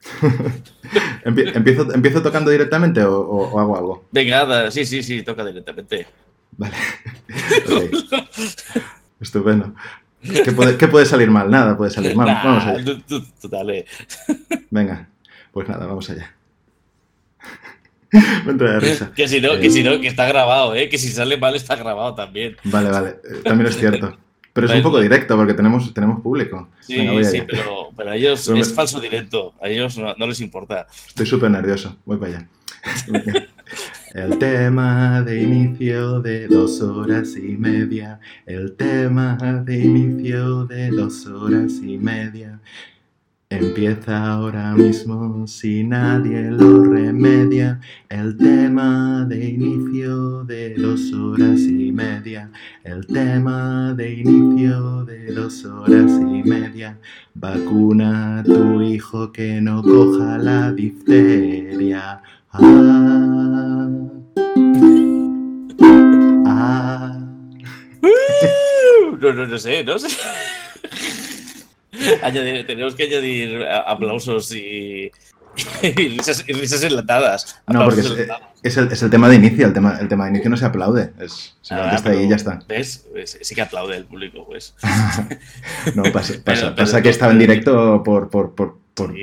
¿Empiezo, ¿Empiezo tocando directamente o, hago algo? Venga, sí, sí, sí, toca directamente. Vale. Estupendo. ¿Qué puede, salir mal? Nada puede salir mal. vamos allá. dale. Venga, pues nada, vamos allá. Me entra de risa. Que si no, que si no, que está grabado, ¿eh? Que si sale mal está grabado también. Vale, vale. Eh, también es cierto. Pero es un poco directo porque tenemos, tenemos público. Sí, sí, pero, pero, a ellos es falso directo. A ellos no, les importa. Estoy súper nervioso. Voy para allá. El tema de inicio de dos horas y media. El tema de inicio de dos horas y media. Empieza ahora mismo si nadie lo remedia. El tema de inicio de dos horas y media. El tema de inicio de dos horas y media. Vacuna a tu hijo que no coja la difteria. Ah, ah. No, no, no sé, no sé tenemos que añadir aplausos y, risas, enlatadas. No, porque es, el, tema de inicio. El tema, el tema de inicio no se aplaude. Es, ah, está ahí y ya está. ¿Ves? Sí que aplaude el público, pues. no, pasa, que estaba en directo por,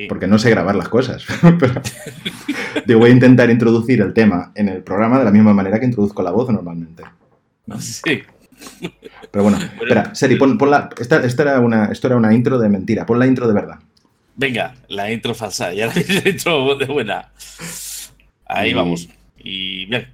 porque no sé grabar las cosas. pero, voy a intentar introducir el tema en el programa de la misma manera que introduzco la voz normalmente. Sí. Pero bueno, espera, Seri, pon, la. Esta, era una, esto era una intro de mentira. Pon la intro de verdad. Venga, la intro falsa. Ya la intro de buena. Ahí vamos. Y bien.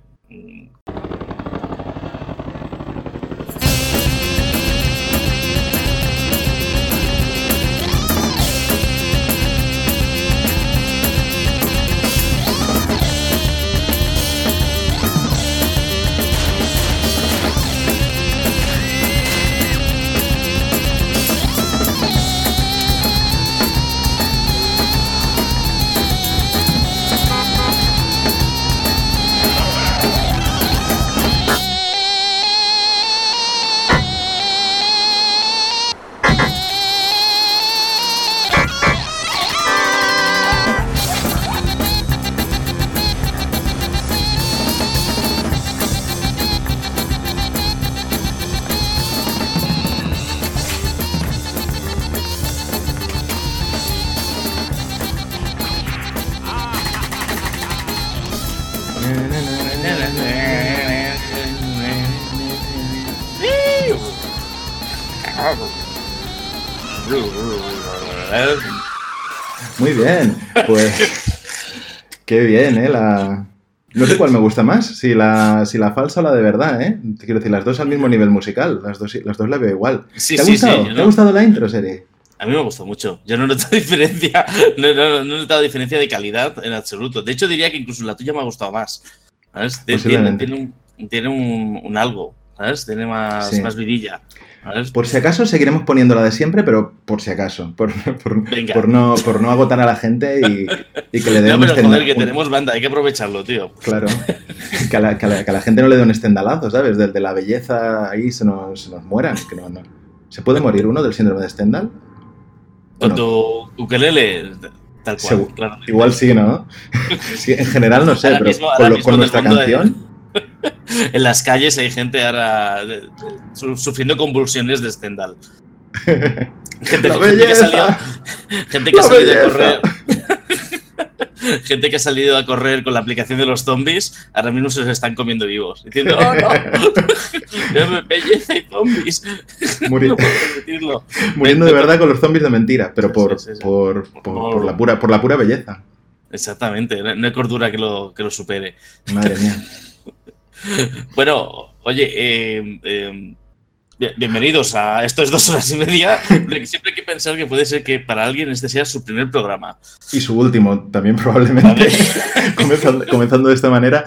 Pues qué bien, ¿eh? La... No sé cuál me gusta más, si la, si la falsa o la de verdad, ¿eh? Quiero decir, las dos al mismo nivel musical, las dos, las dos la veo igual. ¿Te, ha gustado? ¿Te ha gustado la intro, serie? A mí me gustó mucho. Yo no he notado diferencia, no, no, he notado diferencia de calidad en absoluto. De hecho, diría que incluso la tuya me ha gustado más. Tiene, tiene, un, tiene un, algo, ¿sabes? Tiene más, más vidilla. Por si acaso seguiremos poniendo la de siempre, pero por si acaso, por, por, no, por no agotar a la gente y, que le dé no, pero joder, que tenemos banda, hay que aprovecharlo, tío. Claro, que a la, que la, gente no le dé un estendalazo, ¿sabes? Desde la belleza ahí se nos, nos mueran. Que no, no. ¿Se puede morir uno del síndrome de Stendhal? Con tu ukelele, tal cual. Claro. Igual sí, ¿no? en general no sé, pero con, nuestra canción en las calles hay gente ahora sufriendo convulsiones de Stendhal. Gente, que ha salido, gente que ha salido a correr. gente que ha salido a correr con la aplicación de los zombies, ahora mismo se los están comiendo vivos. Diciendo, ¡oh no! ¡Belleza y zombies! Muriendo de verdad con los zombies de mentira, pero por, por, por, la, pura, por la pura belleza. Exactamente, no hay cordura que lo, que lo supere. Madre mía. bueno, oye, eh, eh, bienvenidos a estos dos horas y media. Siempre hay que pensar que puede ser que para alguien este sea su primer programa. Y su último, también probablemente. comenzando, de esta manera,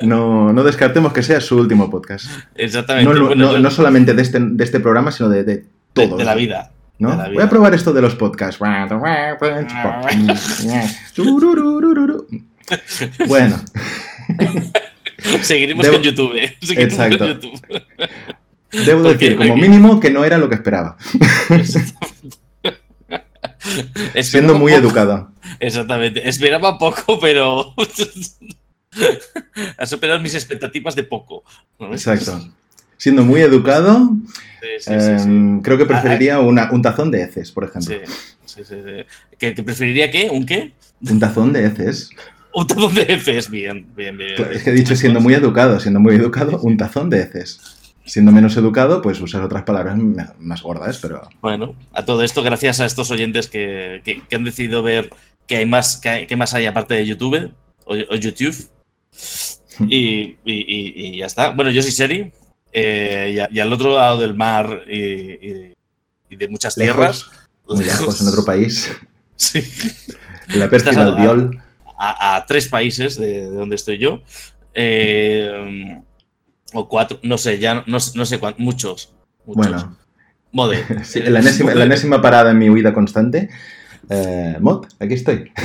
no, descartemos que sea su último podcast. Exactamente. No, solamente de este, de este programa, sino de, de todo. De, la vida. ¿no? Voy a probar esto de los podcasts. bueno. Seguiremos con YouTube. ¿eh? Exacto. Debo decir, como mínimo, que no era lo que esperaba. Siendo muy educado. Exactamente. Esperaba poco, pero. Has superado mis expectativas de poco. Exacto. Siendo muy educado, em, creo que preferiría un tazón de heces, por ejemplo. Sí, sí, ¿Que, preferiría qué? ¿Un qué? Un tazón de heces. Un tazón de heces, bien, bien, bien. es que he dicho siendo muy educado, siendo muy educado, un tazón de heces. Siendo menos educado, pues usar otras palabras más gordas, pero... Bueno, a todo esto, gracias a estos oyentes que, han decidido ver que hay más, que, más hay aparte de YouTube o, YouTube. Y, ya está. Bueno, yo soy Seri. Eh, y, al otro lado del mar y, de muchas tierras. muy lejos, en otro país. Sí. la pesca del viol. A, tres países de, donde estoy yo. Eh, o cuatro, no sé, ya no, sé cuántos, muchos, Bueno. Mode. la, enésima, parada en mi huida constante. Eh, Mod, aquí estoy.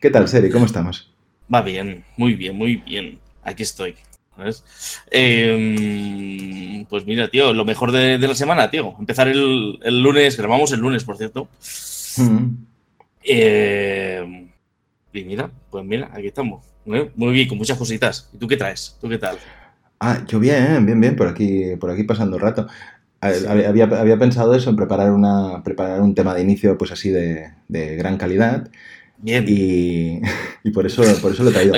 ¿Qué tal, Seri? ¿Cómo estamos? Va bien, muy bien, muy bien. Aquí estoy. Em, pues mira, tío, lo mejor de, la semana, tío. Empezar el, lunes, grabamos el lunes, por cierto. Mm. Eh, y mira, pues mira, aquí estamos. Muy bien, con muchas cositas. ¿Y tú qué traes? ¿Tú qué tal? Ah, yo bien, bien, bien, por aquí, por aquí pasando el rato. Había, había pensado eso, en preparar, una, preparar un tema de inicio pues así de, gran calidad. Bien. Y, por, eso, por eso lo he traído.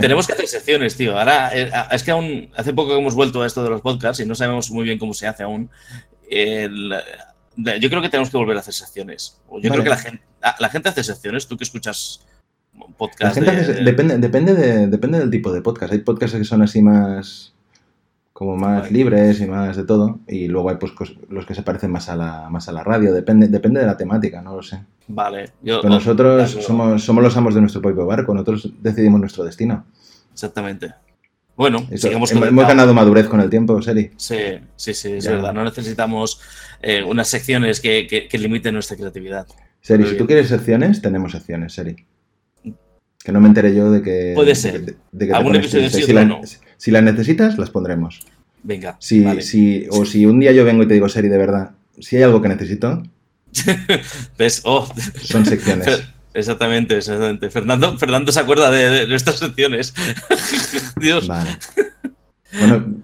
Tenemos que hacer secciones, tío. Ahora, eh, es que aún hace poco que hemos vuelto a esto de los podcasts y no sabemos muy bien cómo se hace aún. Yo creo que tenemos que volver a hacer secciones. Yo creo que la gente, la gente hace secciones. Tú que escuchas podcast. depende, depende, de, depende del tipo de podcast. Hay podcasts que son así más como más libres y más de todo. Y luego hay pues los que se parecen más a la, más a la radio. Depende, depende de la temática, no lo sé. Vale. Yo, nosotros somos, somos los amos de nuestro propio barco. Nosotros decidimos nuestro destino. Exactamente. Bueno, sigamos hemos, ganado madurez con el tiempo, Seri. Sí, sí, sí, es verdad. No necesitamos eh, unas secciones que, que, limiten nuestra creatividad. Seri, si tú quieres secciones, tenemos secciones, Seri. Que no me entere yo de que. Puede ser. De, que si, la, si las necesitas, las pondremos. Venga. Si, si, o si un día yo vengo y te digo, Seri, de verdad, si hay algo que necesito. ¿Ves? Oh. Son secciones. Exactamente, exactamente. Fernando, Fernando se acuerda de, nuestras secciones. Dios. Vale. Bueno,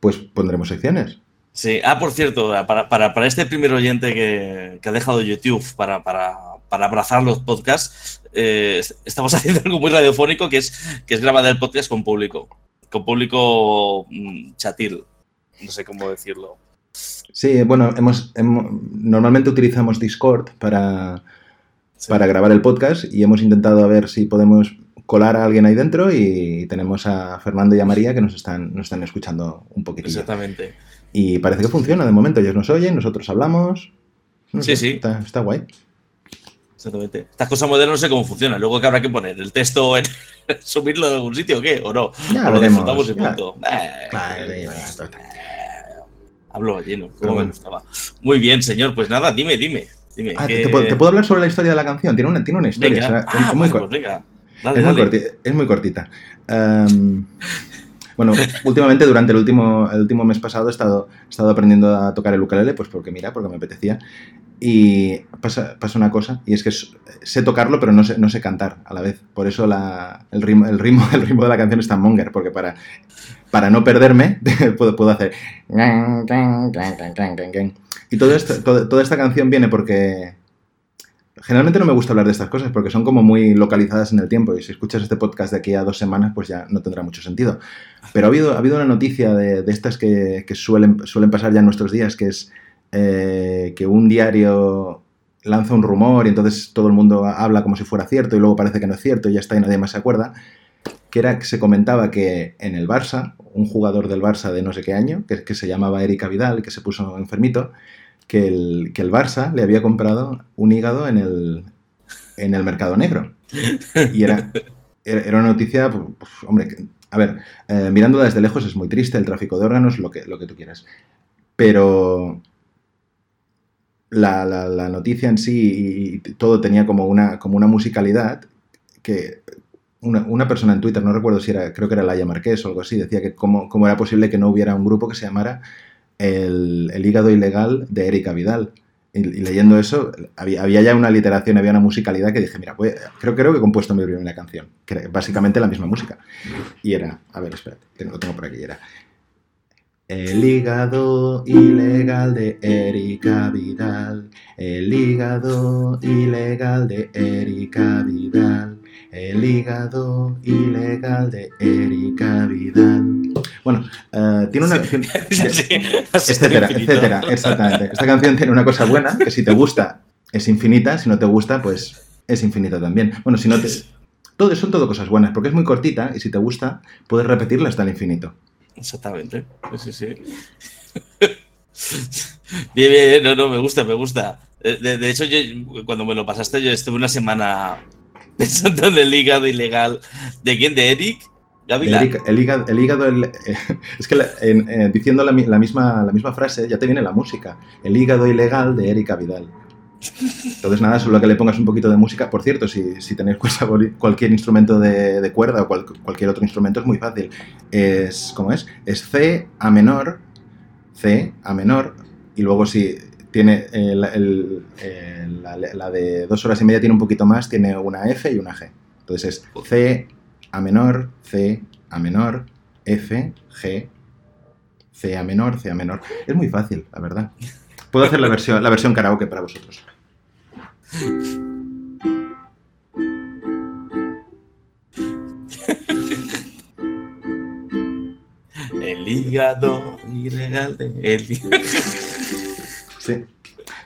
pues pondremos secciones. Sí. Ah, por cierto, para, para, para este primer oyente que, que ha dejado YouTube para, para, para abrazar los podcasts, eh, estamos haciendo algo muy radiofónico que es, que es grabar el podcast con público, con público mm, chatil, no sé cómo decirlo. Sí, bueno, hemos, normalmente utilizamos Discord para, para grabar el podcast y hemos intentado a ver si podemos colar a alguien ahí dentro y tenemos a Fernando y a María que nos están, nos están escuchando un poquito. Exactamente. Y parece que funciona de momento, ellos nos oyen, nosotros hablamos. sí, sí. Está, está guay. Exactamente. Estas cosas modernas no sé cómo funcionan. Luego que habrá que poner el texto en subirlo en algún sitio o qué, o no. Ya o lo disfrutamos y punto. Eh, hablo lleno. Muy bien, señor. Pues nada, dime, dime. Dime ah, ¿te, puedo, hablar sobre la historia de la canción? Tiene una, tiene una historia. es, muy, es, muy cortita. Em, bueno, últimamente, durante el último, el último mes pasado, he estado, he estado aprendiendo a tocar el ukulele, pues porque mira, porque me apetecía. Y pasa, pasa una cosa, y es que sé tocarlo, pero no sé, no sé cantar a la vez. Por eso la, el, ritmo, el, ritmo, el ritmo de la canción es tan monger, porque para, para no perderme puedo, puedo hacer... Y todo esto, toda esta canción viene porque... Generalmente no me gusta hablar de estas cosas porque son como muy localizadas en el tiempo y si escuchas este podcast de aquí a dos semanas pues ya no tendrá mucho sentido. Pero ha habido, ha habido una noticia de, de estas que, que, suelen, suelen pasar ya en nuestros días que es eh, que un diario lanza un rumor y entonces todo el mundo habla como si fuera cierto y luego parece que no es cierto y ya está y nadie más se acuerda, que era que se comentaba que en el Barça, un jugador del Barça de no sé qué año, que, se llamaba Erika Vidal, que se puso enfermito, que el, que el Barça le había comprado un hígado en el, en el mercado negro. Y era, era una noticia, pues, pues, hombre, a ver, eh, mirando desde lejos es muy triste el tráfico de órganos, lo que, lo que tú quieras. Pero la, la, noticia en sí y todo tenía como una, como una musicalidad que una, persona en Twitter, no recuerdo si era, creo que era Laia Marqués o algo así, decía que cómo, cómo era posible que no hubiera un grupo que se llamara el, el, hígado ilegal de Erika Vidal. y, leyendo eso, había, ya una literación, había una musicalidad que dije, mira, pues, creo, creo que he compuesto mi primera canción, que básicamente la misma música. Y era, a ver, espérate, lo tengo por aquí, era... El hígado ilegal de Erika Vidal, el hígado ilegal de Erika Vidal, el hígado ilegal de Erika Vidal. Bueno, uh, tiene una. Sí, etcétera, etcétera, exactamente. Esta canción tiene una cosa buena, que si te gusta es infinita, si no te gusta, pues es infinita también. Bueno, si no te. Todo, son todo cosas buenas, porque es muy cortita y si te gusta, puedes repetirla hasta el infinito. Exactamente. Sí, sí. Bien, bien, no, no, me gusta, me gusta. De, hecho, yo, cuando me lo pasaste, yo estuve una semana pensando en el hígado ilegal. ¿De quién? ¿De Eric? El, hígado, el hígado es que eh, diciendo la, misma, la misma frase ya te viene la música. El hígado ilegal de Erika Vidal. Entonces, nada, solo que le pongas un poquito de música. Por cierto, si, si tenéis cualquier instrumento de, cuerda o cualquier otro instrumento, es muy fácil. Es, ¿cómo es? Es C a menor, C a menor, y luego si tiene la, la, de dos horas y media tiene un poquito más, tiene una F y una G. Entonces es C a menor, C, A menor, F, G, C a menor, C a menor. Es muy fácil, la verdad. Puedo hacer la versión, la versión karaoke para vosotros. El hígado el Sí.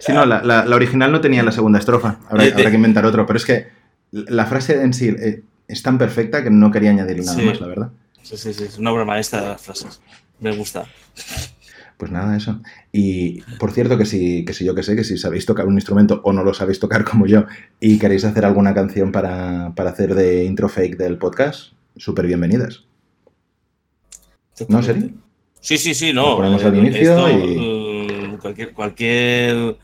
Sí, no, la, la, original no tenía la segunda estrofa. Habrá, habrá, que inventar otro. Pero es que la frase en sí eh, es tan perfecta que no quería añadirle nada más, la verdad. Sí, sí, sí, es una obra maestra de las frases. Me gusta. Pues nada, eso. Y por cierto, que si, que si yo que sé, que si sabéis tocar un instrumento o no lo sabéis tocar como yo y queréis hacer alguna canción para, hacer de intro fake del podcast, súper bienvenidas. ¿No, Seri? Sí, sí, sí, no. ponemos al inicio y... Cualquier, cualquier,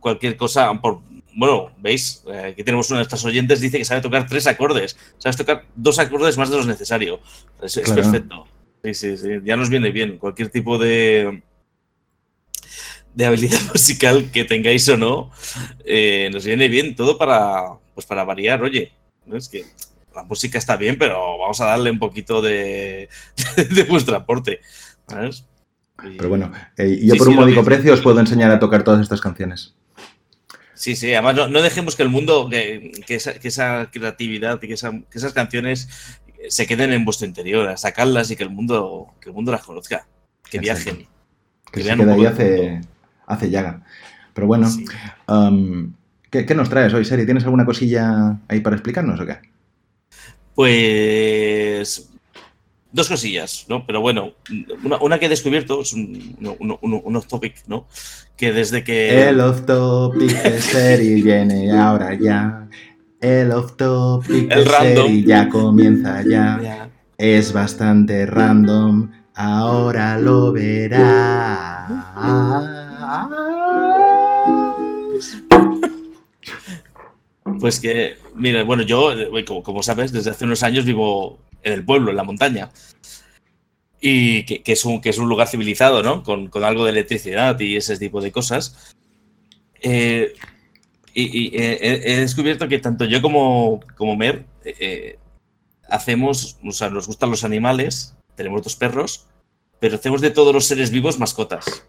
cualquier cosa, por, bueno, veis, eh, aquí tenemos uno de nuestros oyentes, dice que sabe tocar tres acordes. Sabes tocar dos acordes más de lo necesario. Es, perfecto. Sí, sí, sí. Ya nos viene bien. Cualquier tipo de, de habilidad musical que tengáis o no, eh, nos viene bien todo para, pues para variar. Oye, ¿no? es que la música está bien, pero vamos a darle un poquito de, de vuestro aporte. Pero bueno, eh, yo por un módico precio os puedo enseñar a tocar todas estas canciones. Sí, sí, además no, dejemos que el mundo, que, esa, creatividad y que, esas canciones se queden en vuestro interior, a sacarlas y que el mundo, que el mundo las conozca, que viajen. Que, se quede ahí hace, hace llaga. Pero bueno, um, ¿qué, ¿qué, nos traes hoy, Seri? ¿Tienes alguna cosilla ahí para explicarnos o qué? Pues dos cosillas, ¿no? Pero bueno, una, que he descubierto es un, off topic, ¿no? Que desde que. El off topic de serie viene ahora ya. El off topic de serie ya comienza ya. Es bastante random, ahora lo verás. Pues que, mira, bueno, yo, como, como, sabes, desde hace unos años vivo en el pueblo, en la montaña. Y que, es, un, que es un lugar civilizado, ¿no? Con, algo de electricidad y ese tipo de cosas. Eh, y, he descubierto que tanto yo como, como Mer eh, hacemos, o sea, nos gustan los animales, tenemos dos perros, pero hacemos de todos los seres vivos mascotas.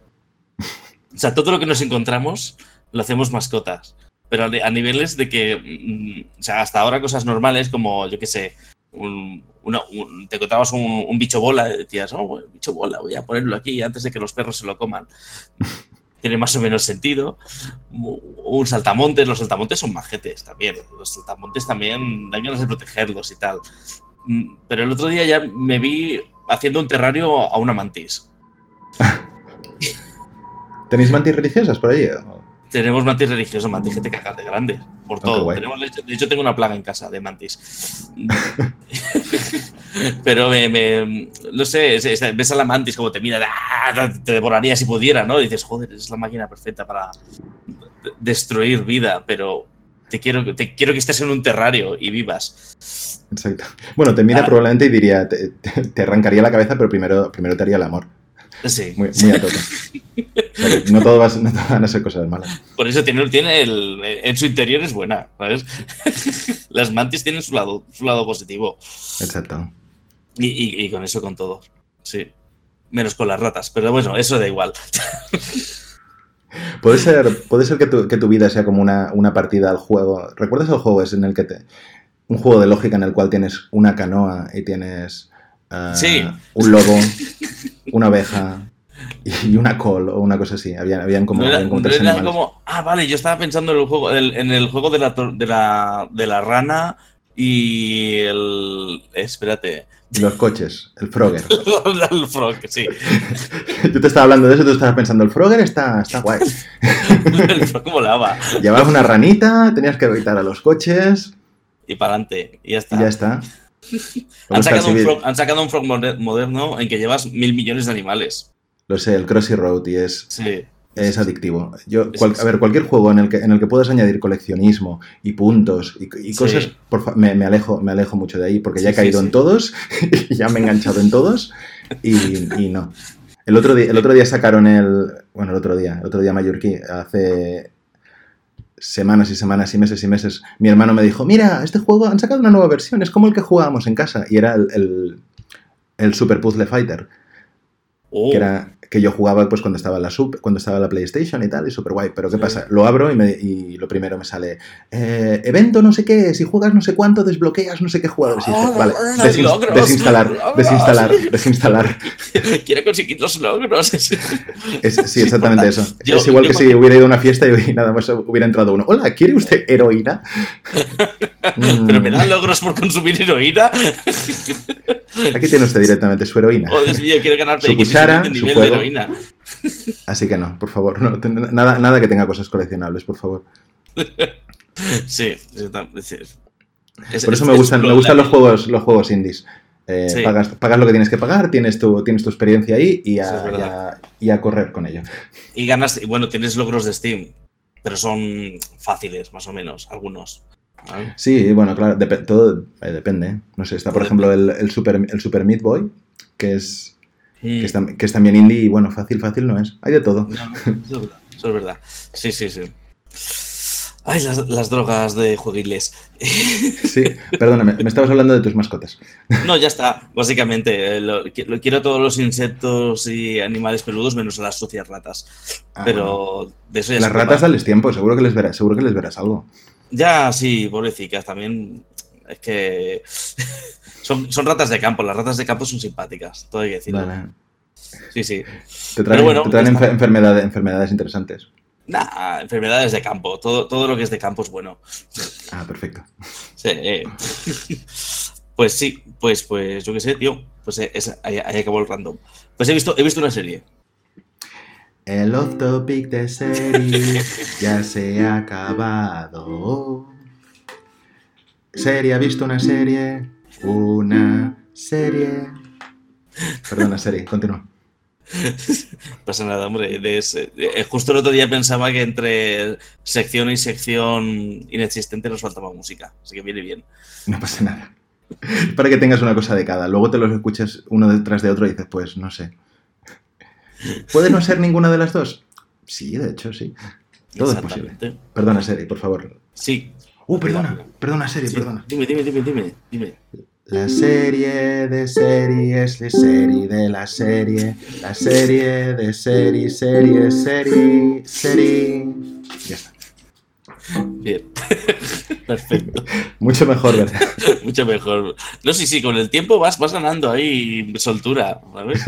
O sea, todo lo que nos encontramos lo hacemos mascotas. Pero a niveles de que, mm, o sea, hasta ahora cosas normales como, yo qué sé, te contabas un, bicho bola decías, oh, bicho bola, voy a ponerlo aquí antes de que los perros se lo coman. Tiene más o menos sentido. Un saltamontes, los saltamontes son majetes también. Los saltamontes también dan ganas de protegerlos y tal. Mm, pero el otro día ya me vi haciendo un terrario a una mantis. ¿Tenéis mantis religiosas por ahí? Tenemos mantis religiosos, mantis que te cagas de grande, por todo. de hecho, tengo una plaga en casa de mantis. Pero me, no sé, ves a la mantis como te mira, ¡ah! te devoraría si pudiera, ¿no? Y dices, joder, es la máquina perfecta para destruir vida, pero te quiero, te quiero que estés en un terrario y vivas. Exacto. Bueno, te mira ah. probablemente y diría, te, arrancaría la cabeza, pero primero, primero te haría el amor. Sí. Muy, muy a tope. no, todo va, no van a ser cosas malas. Por eso tiene, tiene el, en su interior es buena, ¿sabes? Las mantis tienen su lado, su lado positivo. Exacto. Y, y, y con eso con todo. Sí. Menos con las ratas, pero bueno, eso da igual. Puede ser, puede ser que, tu, que tu vida sea como una, una, partida al juego. ¿Recuerdas el juego es en el que te. Un juego de lógica en el cual tienes una canoa y tienes uh, sí. un lobo, una oveja y una col o una cosa así. Habían, habían como, no era, habían como no tres era animales. como, ah, vale, yo estaba pensando en el juego, el- en el juego de la, de la, de la rana y el. Espérate. Los coches, el Frogger. el frog, sí. Yo te estaba hablando de eso tú estabas pensando, el Frogger está, está guay. El frog molaba. Llevabas una ranita, tenías que evitar a los coches Y para adelante, y ya está. y ya está. Han sacado, un frog, han sacado un frog moder- moderno en que llevas mil millones de animales. Lo sé, el Crossy Road y es, Sí. es adictivo. Yo, cual- a ver, cualquier juego en el que, en el que puedas añadir coleccionismo y puntos y, y Sí. cosas, por fa- me, me alejo, me alejo mucho de ahí porque ya he caído sí. en todos y ya me he enganchado en todos y, y no. El otro, día, el otro día sacaron el. Bueno, el otro día, el otro día Mallorquí, hace semanas y semanas y meses y meses, mi hermano me dijo: Mira, este juego han sacado una nueva versión, es como el que jugábamos en casa. Y era el, el, el Super Puzzle Fighter Oh, que era que yo jugaba pues cuando estaba en la sub, cuando estaba la PlayStation y tal, y súper guay. Pero ¿qué Sí. pasa? Lo abro y, me- y lo primero me sale eh, evento no sé qué, si juegas no sé cuánto, desbloqueas no sé qué dices, Ah, vale, desin- logros, desinstalar, logros. desinstalar, desinstalar. Quiero conseguir los logros. Es- sí, exactamente eso. Yo- es igual que si hubiera ido a una fiesta y nada más hubiera entrado uno. Hola, ¿quiere usted heroína? Mm, Pero me dan logros por consumir heroína. Aquí tiene usted directamente su heroína. Oh, Dios mío, quiero ganarte Su cuchara, nivel su de heroína. Así que no, por favor, no, nada, nada que tenga cosas coleccionables, por favor. Sí, sí. Es- Por eso es- me es gustan, me gustan los juegos, los juegos indies. Eh, Sí. pagas, pagas lo que tienes que pagar, tienes tu, tienes tu experiencia ahí y es a- y a correr con ello. Y ganas, y bueno, tienes logros de Steam, pero son fáciles, más o menos, algunos. ¿Vale? Sí, bueno, claro, todo eh, depende. No sé, está por ejemplo el, el Super, el Super Meat Boy, que es, que, es, tam- que es también indie y bueno, fácil, fácil no es. Hay de todo. No, eso es verdad. Eso es verdad. Sí, sí, sí. Ay, las, las drogas de jueguiles. Sí, perdóname, me estabas hablando de tus mascotas. No, ya está. Básicamente, eh, lo, lo- quiero todos los insectos y animales peludos menos a las sucias ratas. Ah. Pero de eso ya Las ratas dales tiempo, seguro que les verás, seguro que les verás algo. Ya, sí, pobrecicas. También es que son, son ratas de campo. Las ratas de campo son simpáticas, todo hay que decirlo. Vale. Sí, sí. Te traen, bueno, te traen ya está. enfer- enfermedades, enfermedades interesantes. Nah, enfermedades de campo. Todo, todo lo que es de campo es bueno. Ah, perfecto. Sí. eh. Pues sí, pues, pues yo qué sé, tío. Pues eh, es- ahí, ahí acabó el random. Pues he visto, he visto una serie. El off topic de serie ya se ha acabado. Serie, ¿ha visto una serie? Una serie. Perdona, serie, continúa. No pasa nada, hombre. eh, justo el otro día pensaba que entre sección y sección inexistente nos faltaba música. Así que viene bien. No pasa nada. Para que tengas una cosa de cada. Luego te los escuches uno detrás de otro y dices, pues no sé. ¿Puede no ser ninguna de las dos? Sí, de hecho, sí. Todo es posible. Perdona, serie, por favor. Sí. Uh, perdona, perdona, serie, Sí. perdona. Dime, dime, dime, dime, dime. La serie de series, la serie de la serie, la serie de serie, serie, serie, serie. Ya está. Bien. Perfecto. Mucho mejor, ¿verdad? Mucho mejor. No, sí, sí, con el tiempo vas, vas ganando ahí soltura, ¿sabes?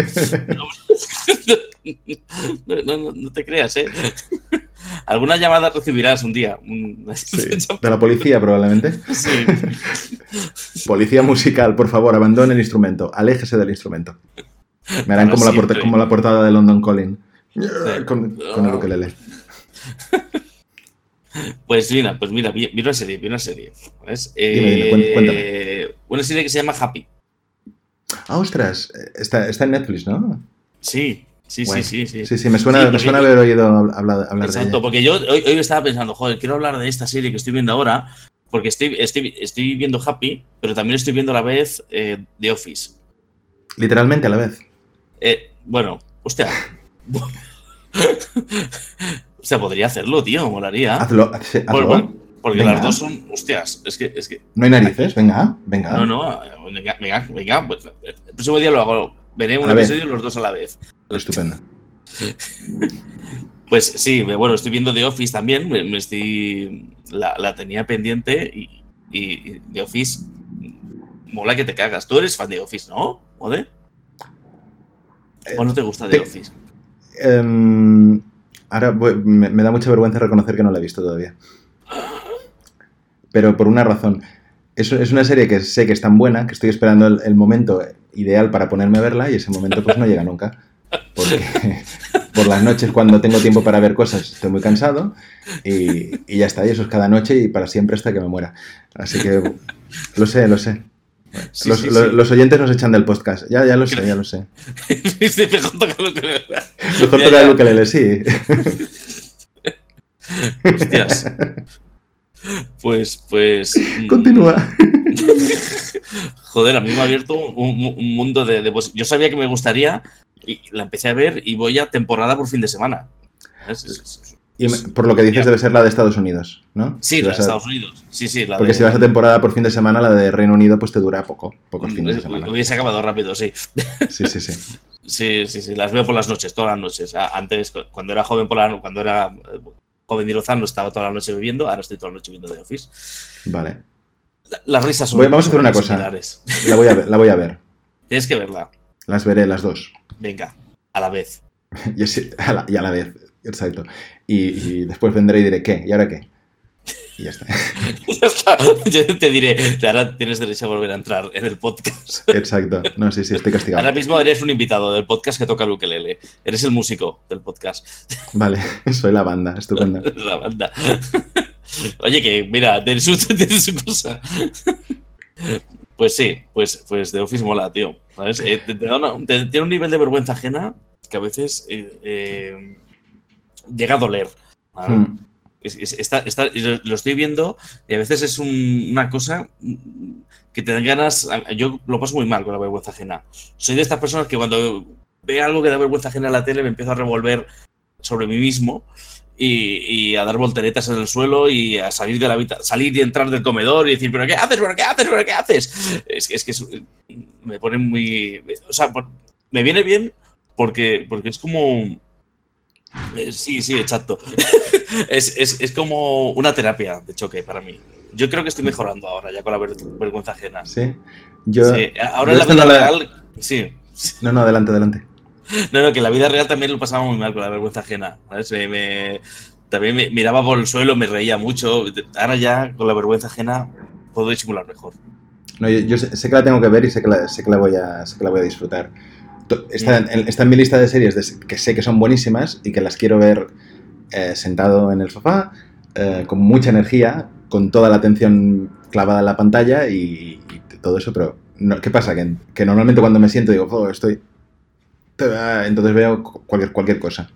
No, no, no, no te creas, ¿eh? Alguna llamada recibirás un día. Sí, De la policía, probablemente. Sí. Policía musical, por favor, abandone el instrumento. Aléjese del instrumento. Me harán como la, como portada de London Calling. Con, con el ukelele. Pues mira, pues mira, vi, vi una serie, vi una serie. Dime, Eh, cuéntame. Una serie que se llama Happy. Ah, ostras. Está, está en Netflix, ¿no? Sí, sí, Guay. sí, sí, sí. Sí, sí, me suena, Sí, me suena haber oído hablar, hablar de Exacto, ella. porque yo hoy, hoy estaba pensando, joder, quiero hablar de esta serie que estoy viendo ahora, porque estoy, estoy, estoy viendo Happy, pero también estoy viendo a la vez eh, The Office. Literalmente a la vez. Eh, bueno, Hostia. o sea, podría hacerlo, tío, molaría. Hazlo, hazlo. porque las dos son. Hostias, es que, es que. No hay narices, venga, venga. No, no, venga, venga, venga. Pues, el próximo día lo hago. Veré un episodio los dos a la vez. Estupendo. Pues sí, bueno, estoy viendo The Office también. Me, estoy. La, tenía pendiente y, y, The Office. Mola que te cagas. Tú eres fan de The Office, ¿no? ¿O no te gusta The Office? Em, ahora me, da mucha vergüenza reconocer que no la he visto todavía. Pero por una razón. Es, es una serie que sé que es tan buena que estoy esperando el, momento ideal para ponerme a verla y ese momento pues no llega nunca. Porque por las noches cuando tengo tiempo para ver cosas estoy muy cansado y, y ya está. Y eso es cada noche y para siempre hasta que me muera. Así que lo sé, lo sé los, oyentes nos echan del podcast. Ya, ya lo sé, ya lo sé. mejor toca el ukelele. Mejor toca el ukelele, sí. Hostias. Pues, pues. Mm. Continúa. Joder, a mí me ha abierto un, mundo de, Yo sabía que me gustaría y la empecé a ver y voy a temporada por fin de semana. Y por lo que dices, debe ser la de Estados Unidos, ¿no? Sí, la de Estados Unidos. Sí, sí. Porque si vas a temporada por fin de semana, la de Reino Unido, pues te dura poco. Pocos fines de semana. Hubiese acabado rápido, sí. Sí, sí, sí. sí, sí, sí. Las veo por las noches, todas las noches. Antes, cuando era joven, por la, cuando era eh, joven y Lozano, estaba toda la noche bebiendo. Ahora estoy toda la noche viendo The Office. Vale. las risas son. vamos a hacer una cosa. La voy, a ver, la voy a ver. Tienes que verla. Las veré, las dos. Venga, a la vez. y, a la, vez, exacto. Y, después vendré y diré, ¿qué? ¿Y ahora qué? Y ya está. ya está. Yo te diré, ahora tienes derecho a volver a entrar en el podcast. Exacto. No, sí, sí, estoy castigado. Ahora mismo eres un invitado del podcast que toca el ukelele. Eres el músico del podcast. Vale, soy la banda, estupendo. la banda. Oye, que mira, tienes su, su cosa. Pues sí, pues, pues The Office mola, tío. ¿sabes? Eh, tiene un nivel de vergüenza ajena que a veces eh, eh, llega a doler. Hmm. lo estoy viendo y a veces es una cosa que te dan ganas. Yo lo paso muy mal con la vergüenza ajena. Soy de estas personas que cuando ve algo que da vergüenza ajena en la tele me empiezo a revolver sobre mí mismo y, a dar volteretas en el suelo y a salir de la habitación, salir y entrar del comedor y decir, ¿pero qué haces? ¿Pero qué haces? ¿Pero qué haces? Es, es que me pone muy. O sea, me viene bien porque, porque es como. Eh, sí, sí, exacto. es, es, es, como una terapia de choque para mí. Yo creo que estoy mejorando ahora ya con la vergüenza ajena. Sí. Yo, Ahora en la vida real. Sí. No, no, adelante, adelante. No, no, que en la vida real también lo pasaba muy mal con la vergüenza ajena. también me miraba por el suelo, me reía mucho. Ahora ya con la vergüenza ajena puedo disimular mejor. No, yo, sé, que la tengo que ver y sé que la, sé que la, voy, a, sé que la voy a disfrutar. Está, en, mi lista de series que sé que son buenísimas y que las quiero ver eh, sentado en el sofá, eh, con mucha energía, con toda la atención clavada en la pantalla y, todo eso, pero ¿qué pasa? Que, normalmente cuando me siento digo, oh, estoy... Entonces veo cualquier, cualquier cosa.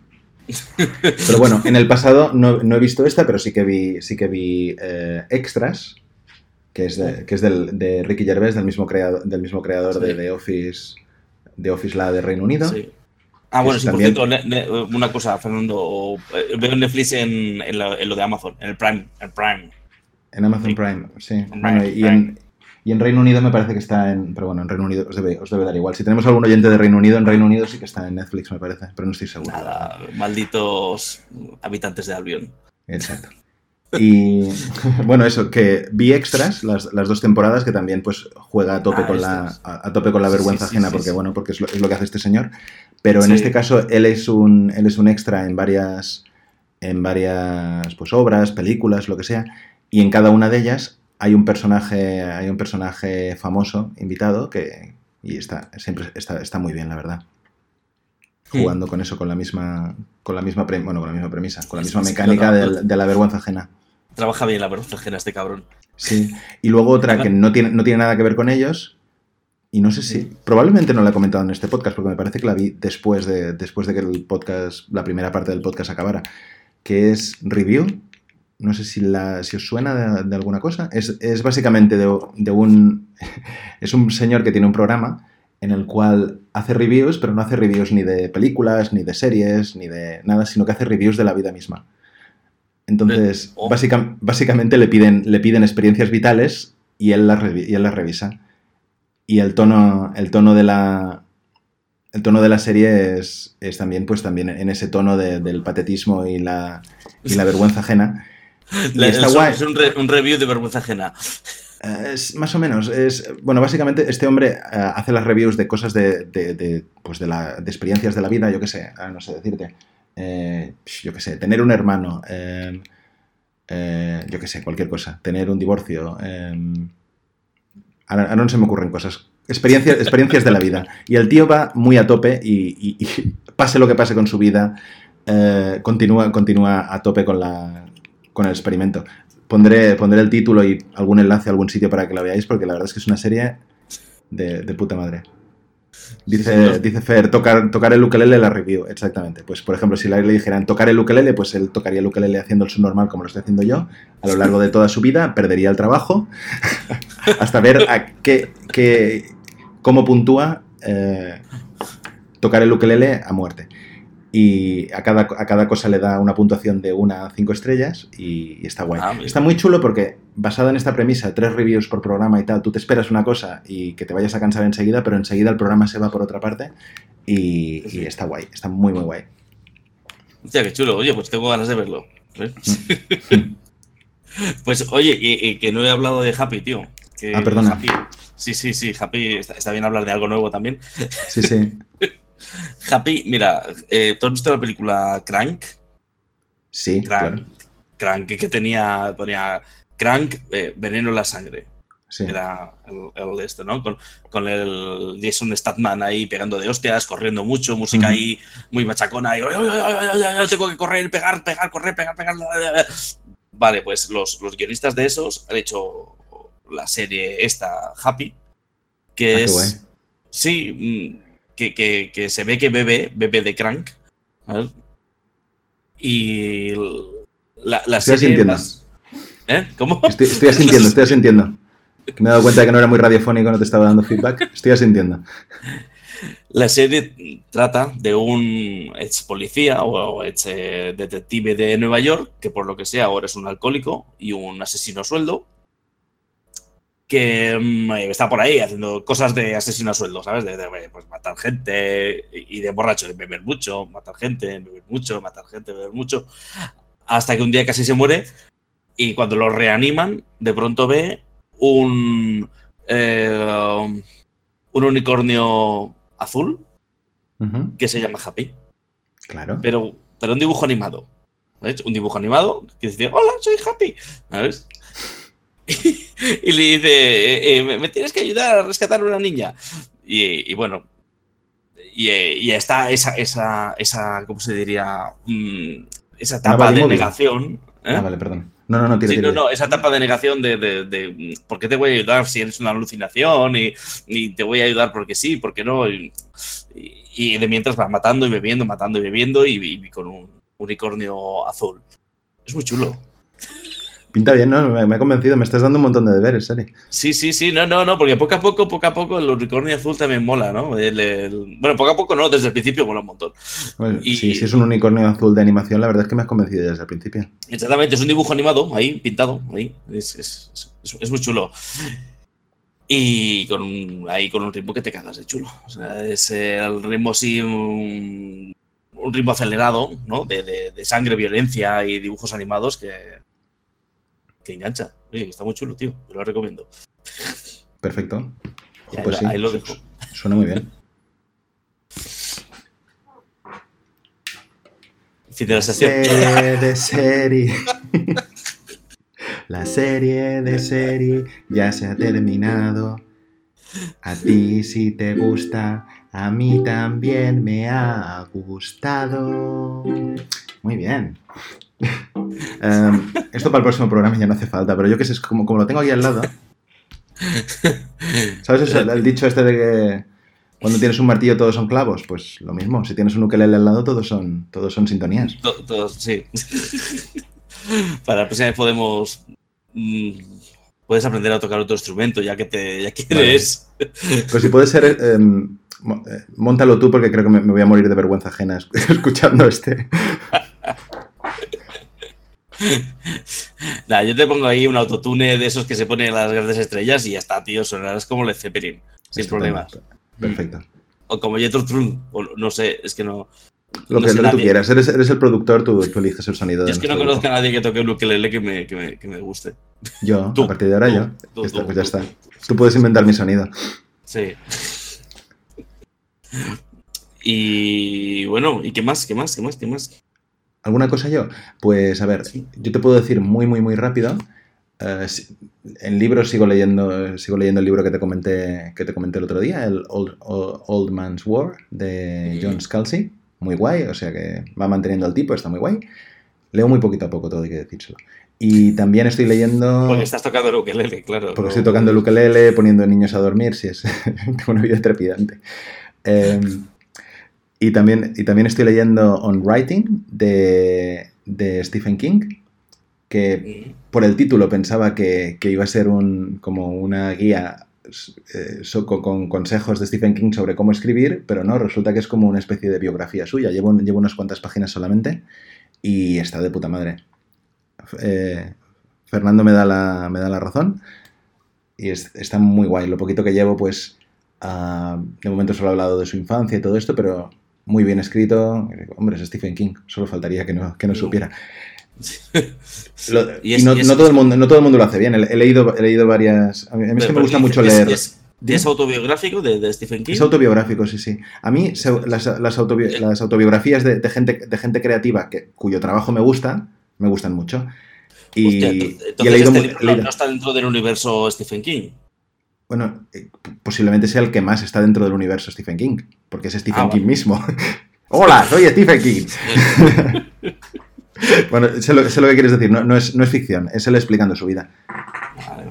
Pero bueno, en el pasado no, he visto esta, pero sí que vi, sí que vi eh, Extras, que es, de, que es del, de Ricky Gervais, del mismo creador, del mismo creador de The Office de Office la de Reino Unido. Sí. Ah, bueno, sí, por cierto, una cosa, Fernando, eh, veo Netflix en, en, lo, de Amazon, en el Prime. En, Prime. en Amazon Prime, sí. y, En, y, En, Reino Unido me parece que está en. Pero bueno, en Reino Unido os debe, os debe, dar igual. Si tenemos algún oyente de Reino Unido, en Reino Unido sí que está en Netflix, me parece, pero no estoy seguro. Nada, malditos habitantes de Albion. Exacto. Y bueno, eso, que vi extras, las, dos temporadas, que también pues juega a tope, ah, con, la, a, tope con la vergüenza ajena, porque bueno, porque es lo, que hace este señor. Pero en este caso, él es un, él es un extra en varias, en varias pues, obras, películas, lo que sea, y en cada una de ellas hay un personaje, hay un personaje famoso, invitado, que. Y está, siempre está, está muy bien, la verdad. Jugando con eso, con la misma. Con la misma bueno, con la misma premisa, con la misma mecánica de la vergüenza ajena. Trabaja bien la ajena este cabrón. Sí. Y luego otra que no tiene, no tiene nada que ver con ellos. Y no sé si. Probablemente no la he comentado en este podcast, porque me parece que la vi después de, después de que el podcast, la primera parte del podcast acabara. Que es Review. No sé si, la, si os suena de, alguna cosa. Es, básicamente de, un. Es un señor que tiene un programa en el cual hace reviews, pero no hace reviews ni de películas, ni de series, ni de nada, sino que hace reviews de la vida misma. Entonces, oh. básicamente le piden, le piden experiencias vitales y él las, y él las revisa. Y el tono, el tono de la, el tono de la serie es, también, pues también en ese tono del patetismo y la, y la vergüenza ajena. Es un, review de vergüenza ajena. Eh, es, más o menos. Es, bueno, básicamente este hombre eh, hace las reviews de cosas de, de, pues de, la, de experiencias de la vida, yo qué sé, ah, no sé decirte. Eh, yo qué sé, tener un hermano, yo qué sé, cualquier cosa. Tener un divorcio. ahora no se me ocurren cosas Experiencias, experiencias de la vida. Y el tío va muy a tope y, pase lo que pase con su vida, eh, continúa, continúa a tope con, la, con el experimento. Pondré, pondré el título y algún enlace a algún sitio para que lo veáis, porque la verdad es que es una serie de, de puta madre. Dice, dice Fer, tocar, tocar el ukelele la review, exactamente. Pues, por ejemplo, si le dijeran tocar el ukelele, pues él tocaría el ukelele haciendo el normal como lo estoy haciendo yo. A lo largo de toda su vida perdería el trabajo hasta ver a qué, qué, cómo puntúa eh, tocar el ukelele a muerte y a cada, a cada cosa le da una puntuación de una a cinco estrellas y, está guay. Ah, está muy chulo porque basado en esta premisa, tres reviews por programa y tal, tú te esperas una cosa y que te vayas a cansar enseguida, pero enseguida el programa se va por otra parte y, está guay, está muy muy guay. Hostia, qué chulo. Oye, pues tengo ganas de verlo. Mm. pues oye, y, que no he hablado de Happy, tío. ah, perdona. Sí, sí, sí, Happy, está bien hablar de algo nuevo también. Sí, sí. Happy, mira, eh, ¿tú has visto la película Crank? Sí, Crank, Crank que tenía, ponía Crank, eh, veneno en la sangre. Sí. Era el, de esto, ¿no? Con, el Jason Statman ahí pegando de hostias, corriendo mucho, música ahí muy machacona, y tengo que correr, pegar, pegar, correr, pegar, pegar. Vale, pues los, los guionistas de esos han hecho la serie esta, Happy, que ah, es... Sí, mm, que, se ve que bebe, bebe de crank. Y la, la estoy serie. ¿Eh? ¿Cómo? Estoy, estoy asintiendo, estoy asintiendo. Me he dado cuenta de que no era muy radiofónico, no te estaba dando feedback. Estoy asintiendo. La serie trata de un ex policía o ex eh, detective de Nueva York, que por lo que sea ahora es un alcohólico y un asesino a sueldo, que mm, está por ahí haciendo cosas de asesino a sueldo, ¿sabes? De, pues, matar gente y de borracho, de beber mucho, matar gente, beber mucho, matar gente, beber mucho, hasta que un día casi se muere y cuando lo reaniman, de pronto ve un, eh, un unicornio azul que se llama Happy. Claro. Pero, pero un dibujo animado. ¿sabes? Un dibujo animado que dice, hola, soy Happy. ¿Sabes? y le dice, eh, eh, me tienes que ayudar a rescatar a una niña. Y, bueno, y, y, está esa, esa, esa, ¿cómo se diría? Mm, esa etapa de negación. ¿eh? Ah, vale, perdón. No, no, no, sí, no, no, esa etapa de negación de, de, ¿por qué te voy a ayudar si eres una alucinación? Y, y te voy a ayudar porque sí, porque no. Y, de mientras vas matando y bebiendo, matando y bebiendo y con un unicornio azul. Es muy chulo. Pinta bien, ¿no? Me, ha convencido, me estás dando un montón de deberes, Sari. Sí, sí, sí, no, no, no, porque poco a poco, poco a poco el unicornio azul también mola, ¿no? bueno, poco a poco no, desde el principio mola un montón. y... si es un unicornio azul de animación, la verdad es que me has convencido desde el principio. Exactamente, es un dibujo animado, ahí, pintado, ahí, es, muy chulo. Y con ahí con un ritmo que te cagas de chulo. O sea, es el ritmo así, un, ritmo acelerado, ¿no? de sangre, violencia y dibujos animados que que engancha. está muy chulo, tío. Te lo recomiendo. Perfecto. pues ahí, lo dejo. Suena muy bien. Fin de la sesión. de serie. la serie de serie ya se ha terminado. A ti si te gusta, a mí también me ha gustado. Muy bien. Em, esto para el próximo programa ya no hace falta, pero yo que sé, como, como lo tengo aquí al lado. ¿Sabes el dicho este de que cuando tienes un martillo todos son clavos? Pues lo mismo, si tienes un ukelele al lado todos son, todos son sintonías. todos, sí. para la próxima vez podemos, mm, puedes aprender a tocar otro instrumento ya que te ya que eres. Pues si puede ser, em, eh, montalo tú porque creo que me, voy a morir de vergüenza ajena escuchando este. Yo te pongo ahí un autotune de esos que se ponen en las grandes estrellas y ya está, tío. Sonarás como Led Zeppelin, sin problemas. Perfecto. O como Jethro Tull, o no sé, es que no. Lo que, tú quieras, eres, el productor, tú, eliges el sonido. Yo es que no conozco a nadie que toque un ukelele que me, que me, que me guste. Yo, a partir de ahora yo. pues ya está. Tú puedes inventar mi sonido. Sí. Y bueno, ¿y qué más? ¿Qué más? ¿Qué más? ¿Qué más? ¿Alguna cosa yo? Pues a ver, yo te puedo decir muy, muy, muy rápido. Eh, en libros sigo leyendo, sigo leyendo el libro que te comenté, que te comenté el otro día, el Old, Man's War de John Scalzi. Muy guay, o sea que va manteniendo el tipo, está muy guay. Leo muy poquito a poco, todo hay que decírselo. Y también estoy leyendo. Porque estás tocando el ukelele, claro. Porque estoy tocando el ukelele, poniendo niños a dormir, si es. Tengo una vida trepidante. Em, y, también, y también estoy leyendo On Writing de, de Stephen King, que por el título pensaba que, que iba a ser un, como una guía eh, con, consejos de Stephen King sobre cómo escribir, pero no, resulta que es como una especie de biografía suya. Llevo, llevo unas cuantas páginas solamente y está de puta madre. Eh, Fernando me da, la, me da la razón y está muy guay. Lo poquito que llevo, pues, uh, de momento solo he hablado de su infancia y todo esto, pero muy bien escrito. Hombre, es Stephen King, solo faltaría que no, que no supiera. y, no, todo el mundo, no todo el mundo lo hace bien. He, leído, he leído varias. A mí, es que me gusta mucho leer. ¿Es, autobiográfico de, Stephen King? Es autobiográfico, sí, sí. A mí las, las, autobiografías de, gente, de gente creativa que, cuyo trabajo me gusta, me gustan mucho. Y, he leído, este no, está dentro del universo Stephen King. Bueno, eh, posiblemente sea el que más está dentro del universo Stephen King, porque es Stephen ah, King mismo. Hola, soy Stephen King. bueno, sé lo, que quieres decir, no, es, no, es, ficción, es él explicando su vida.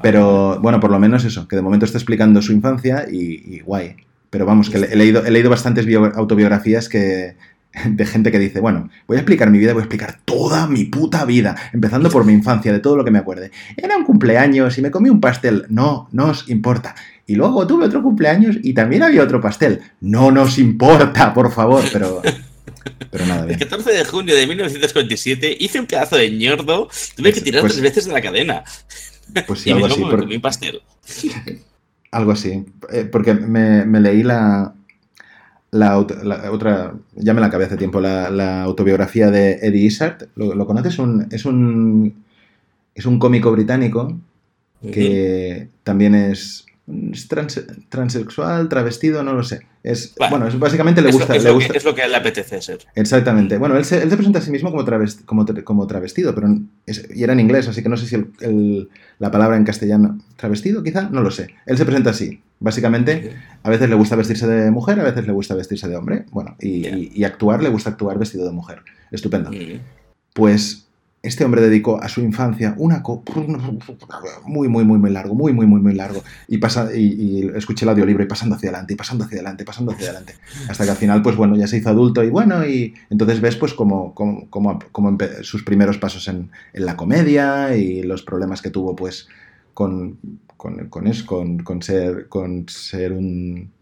Pero bueno, por lo menos eso, que de momento está explicando su infancia y, guay. Pero vamos, que he leído, he leído bastantes autobiografías que, de gente que dice, bueno, voy a explicar mi vida, voy a explicar toda mi puta vida, empezando por mi infancia, de todo lo que me acuerde. Era un cumpleaños y me comí un pastel, no nos importa. Y luego tuve otro cumpleaños y también había otro pastel, no nos importa, por favor, pero... Pero nada, bien. El 14 de junio de 1947 hice un pedazo de ñordo, tuve que tirar pues tres veces de la cadena. Pues sí, algo así. Por... pastel. Algo así. Eh, porque me leí la, la, otra, ya me la acabé hace tiempo, la, autobiografía de Eddie Izzard. ¿Lo, conoces? Un, es, un, es un cómico británico que también es es transexual, travestido, no lo sé. Es, bueno, es, básicamente le gusta. Es lo, Que, es lo que le apetece ser. Exactamente. Bueno, él se, él se presenta a sí mismo como, como, como travestido, pero y era en inglés, así que no sé si el, la palabra en castellano. ¿Travestido, quizá? No lo sé. Él se presenta así. Básicamente, a veces le gusta vestirse de mujer, a veces le gusta vestirse de hombre. Bueno, y, y, actuar, le gusta actuar vestido de mujer. Estupendo. Pues este hombre dedicó a su infancia una muy, muy, muy, muy largo, muy, muy, muy, muy largo. Y, pasa, y, escuché el audiolibro y pasando hacia adelante, y pasando hacia adelante, pasando hacia adelante. Hasta que al final, pues bueno, ya se hizo adulto y bueno, y entonces ves pues como, como, como, sus primeros pasos en, en, la comedia y los problemas que tuvo pues con, con, con, eso, con, con ser, con ser un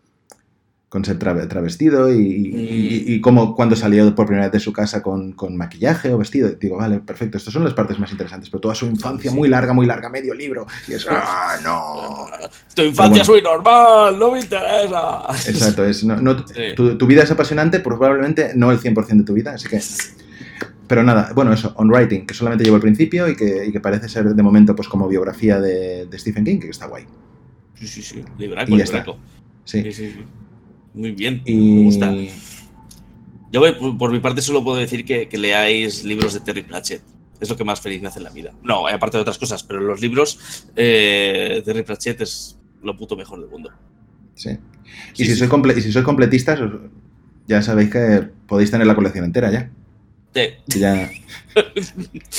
con ser travestido y, y, como cuando salió por primera vez de su casa con, maquillaje o vestido. Digo, vale, perfecto, estas son las partes más interesantes, pero toda su infancia muy larga, muy larga, medio libro. Y eso, ¡ah, no! Tu infancia es muy normal, no me interesa. Exacto, es, no, tu, vida es apasionante, probablemente no el 100% de tu vida, así que... Pero nada, bueno, eso, On Writing, que solamente llevo el principio y que, que parece ser de momento pues como biografía de, Stephen King, que está guay. Sí, sí, sí, libraco, y sí, sí. sí. Muy bien, me gusta. Yo por, mi parte solo puedo decir que, leáis libros de Terry Pratchett. Es lo que más feliz me hace en la vida. No, aparte de otras cosas, pero los libros eh, Terry Pratchett es lo puto mejor del mundo. Sí. Y, si, Sois y si sois completistas, ya sabéis que podéis tener la colección entera ya. Sí. Ya...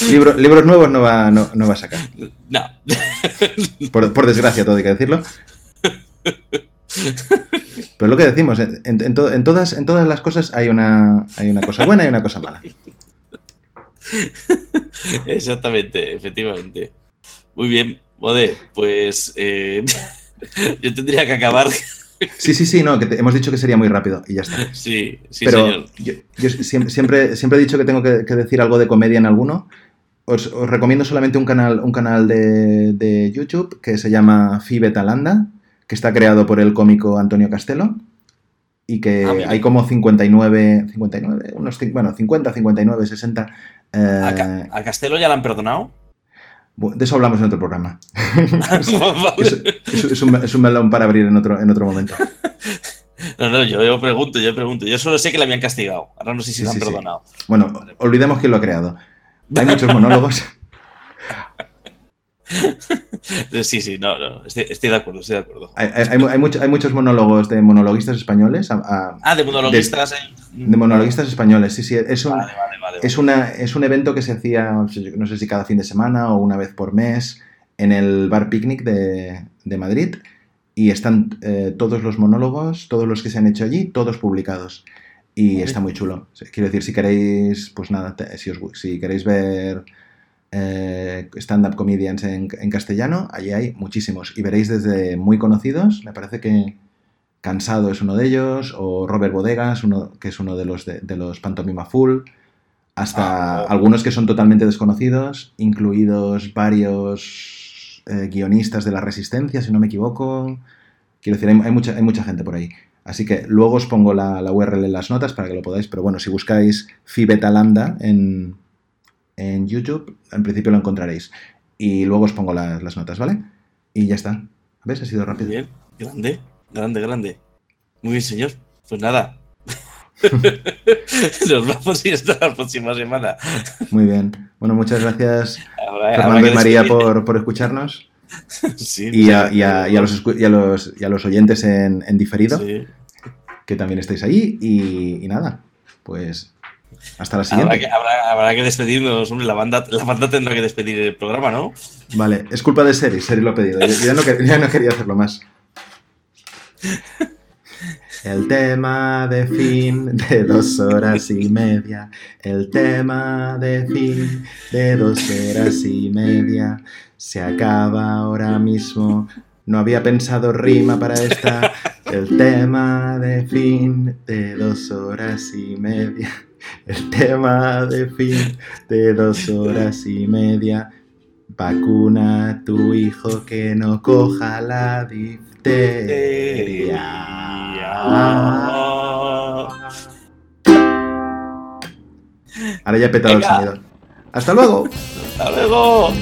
libros nuevos no va, no, va a sacar. No. Por, por desgracia, todo hay que decirlo. Pero lo que decimos, en, todas, en todas las cosas hay una, hay una cosa buena y una cosa mala. Exactamente, efectivamente. Muy bien. Joder, pues eh, yo tendría que acabar. Sí, sí, sí, no, que hemos dicho que sería muy rápido y ya está. Sí, sí, Pero señor. Yo, yo siempre, siempre, he dicho que tengo que, que, decir algo de comedia en alguno. Os, os recomiendo solamente un canal, un canal de, de, YouTube que se llama Fibe Talanda, que está creado por el cómico Antonio Castelo y que ah, hay como 59, 59, unos, bueno, 50, 59, 60. Eh, ¿A, ¿A Castelo ya le han perdonado? De eso hablamos en otro programa. es, es, es, un, es, un, melón para abrir en otro, en otro momento. No, no, yo, yo, pregunto, yo pregunto. Yo solo sé que le habían castigado. Ahora no sé si sí, le han sí, perdonado. Sí. Bueno, olvidemos quién lo ha creado. Hay muchos monólogos. Sí, sí, no, no, estoy, estoy, de acuerdo, estoy de acuerdo. Hay, hay, hay, mucho, hay muchos monólogos de monologuistas españoles. A, a, ah, de monologuistas. De, de, monologuistas españoles, sí, sí. Es un, vale, vale, vale, es, una, es un evento que se hacía, no sé si cada fin de semana o una vez por mes, en el Bar Picnic de, de Madrid. Y están eh, todos los monólogos, todos los que se han hecho allí, todos publicados. Y está muy chulo. Quiero decir, si queréis, pues nada, si, os, si queréis ver eh, stand-up comedians en, en, castellano, allí hay muchísimos. Y veréis desde muy conocidos, me parece que Cansado es uno de ellos, o Robert Bodegas, uno, que es uno de los, de, de los Pantomima Full, hasta ah, algunos que son totalmente desconocidos, incluidos varios eh, guionistas de la Resistencia, si no me equivoco. Quiero decir, hay, hay, mucha, hay mucha gente por ahí. Así que luego os pongo la, la, URL en las notas para que lo podáis, pero bueno, si buscáis Fibetalanda en, en YouTube, en principio lo encontraréis. Y luego os pongo las, las notas, ¿vale? Y ya está. ¿Ves? Ha sido rápido. Muy bien, grande, grande, grande. Muy bien, señor. Pues nada. Nos vamos y hasta la próxima semana. Muy bien. Bueno, muchas gracias, habrá, Fernando y María, por, por, escucharnos. Sí, y, a, y, a, y, a los, y, a los, y a los oyentes en, en diferido, sí. que también estáis ahí. Y, y nada, pues hasta la siguiente. Habrá que, habrá, habrá que despedirnos. Hombre, la, banda, la banda tendrá que despedir el programa, ¿no? Vale, es culpa de Seri, Seri lo ha pedido. Yo, ya, no, ya no quería hacerlo más. El tema de fin de dos horas y media. El tema de fin de dos horas y media. Se acaba ahora mismo. No había pensado rima para esta. El tema de fin de dos horas y media. El tema de fin de dos horas y media. Vacuna a tu hijo que no coja la difteria. Ahora ya he petado Venga. el sonido. ¡Hasta luego! ¡Hasta luego!